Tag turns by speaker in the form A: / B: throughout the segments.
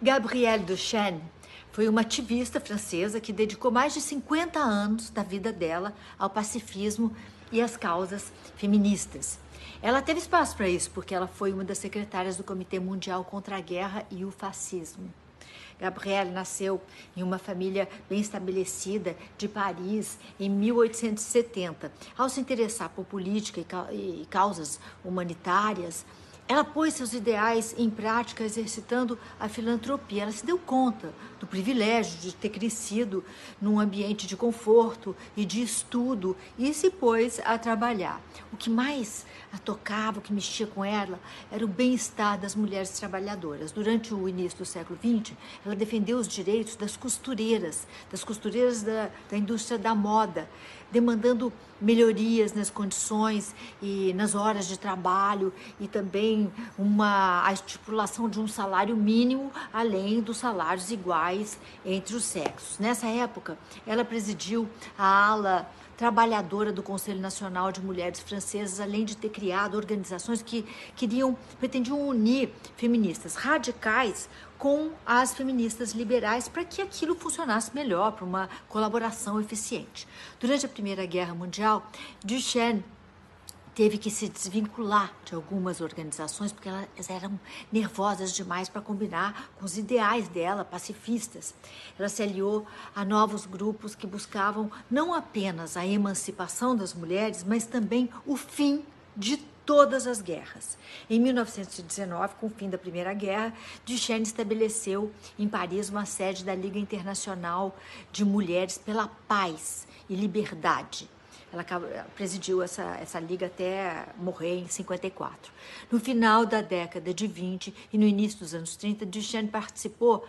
A: Gabrielle Duchesne foi uma ativista francesa que dedicou mais de 50 anos da vida dela ao pacifismo e às causas feministas. Ela teve espaço para isso porque ela foi uma das secretárias do Comitê Mundial contra a Guerra e o Fascismo. Gabrielle nasceu em uma família bem estabelecida de Paris em 1870. Ao se interessar por política e causas humanitárias, ela pôs seus ideais em prática exercitando a filantropia. Ela se deu conta do privilégio de ter crescido num ambiente de conforto e de estudo e se pôs a trabalhar. O que mais a tocava, o que mexia com ela, era o bem-estar das mulheres trabalhadoras. Durante o início do século XX, ela defendeu os direitos das costureiras, das costureiras da, da indústria da moda, demandando melhorias nas condições e nas horas de trabalho e também uma a estipulação de um salário mínimo além dos salários iguais entre os sexos. Nessa época, ela presidiu a ala trabalhadora do Conselho Nacional de Mulheres Francesas, além de ter criado organizações que queriam, pretendiam unir feministas radicais com as feministas liberais para que aquilo funcionasse melhor, para uma colaboração eficiente. Durante a Primeira Guerra Mundial, Duchenne teve que se desvincular de algumas organizações porque elas eram nervosas demais para combinar com os ideais dela, pacifistas. Ela se aliou a novos grupos que buscavam não apenas a emancipação das mulheres, mas também o fim de todas as guerras. Em 1919, com o fim da Primeira Guerra, Duchenne estabeleceu em Paris uma sede da Liga Internacional de Mulheres pela Paz e Liberdade ela presidiu essa, essa liga até morrer em 54. No final da década de 20 e no início dos anos 30, Duchenne participou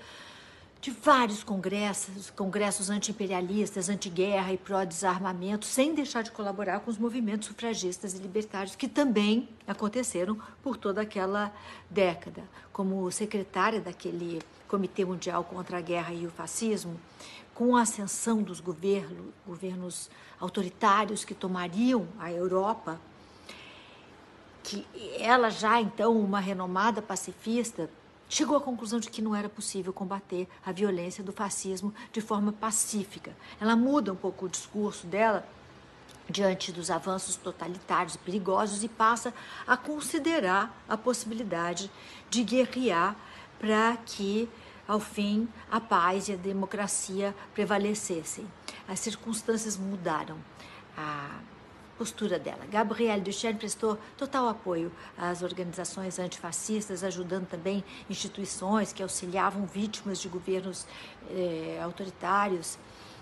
A: de vários congressos, congressos anti-imperialistas, anti-guerra e pró-desarmamento, sem deixar de colaborar com os movimentos sufragistas e libertários que também aconteceram por toda aquela década. Como secretária daquele Comitê Mundial contra a Guerra e o Fascismo, com a ascensão dos governos, governos autoritários que tomariam a Europa, que ela já então uma renomada pacifista chegou à conclusão de que não era possível combater a violência do fascismo de forma pacífica. Ela muda um pouco o discurso dela diante dos avanços totalitários e perigosos e passa a considerar a possibilidade de guerrear para que ao fim, a paz e a democracia prevalecessem. As circunstâncias mudaram. A postura dela. Gabrielle Duchenne prestou total apoio às organizações antifascistas, ajudando também instituições que auxiliavam vítimas de governos eh, autoritários.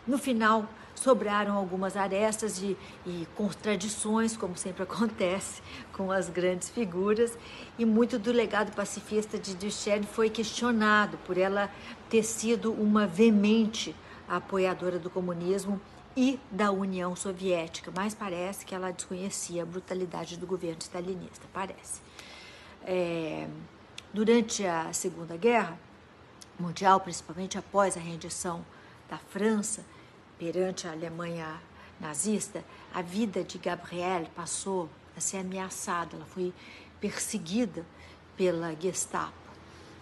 A: No final, sobraram algumas arestas e, e contradições, como sempre acontece com as grandes figuras, e muito do legado pacifista de Duchenne foi questionado por ela ter sido uma veemente apoiadora do comunismo e da União Soviética, mas parece que ela desconhecia a brutalidade do governo stalinista, parece. É, durante a Segunda Guerra Mundial, principalmente após a rendição da França, perante a Alemanha nazista, a vida de Gabrielle passou a ser ameaçada. Ela foi perseguida pela Gestapo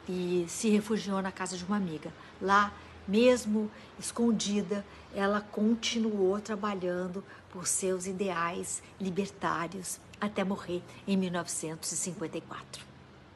A: e se refugiou na casa de uma amiga. Lá, mesmo escondida, ela continuou trabalhando por seus ideais libertários até morrer em 1954.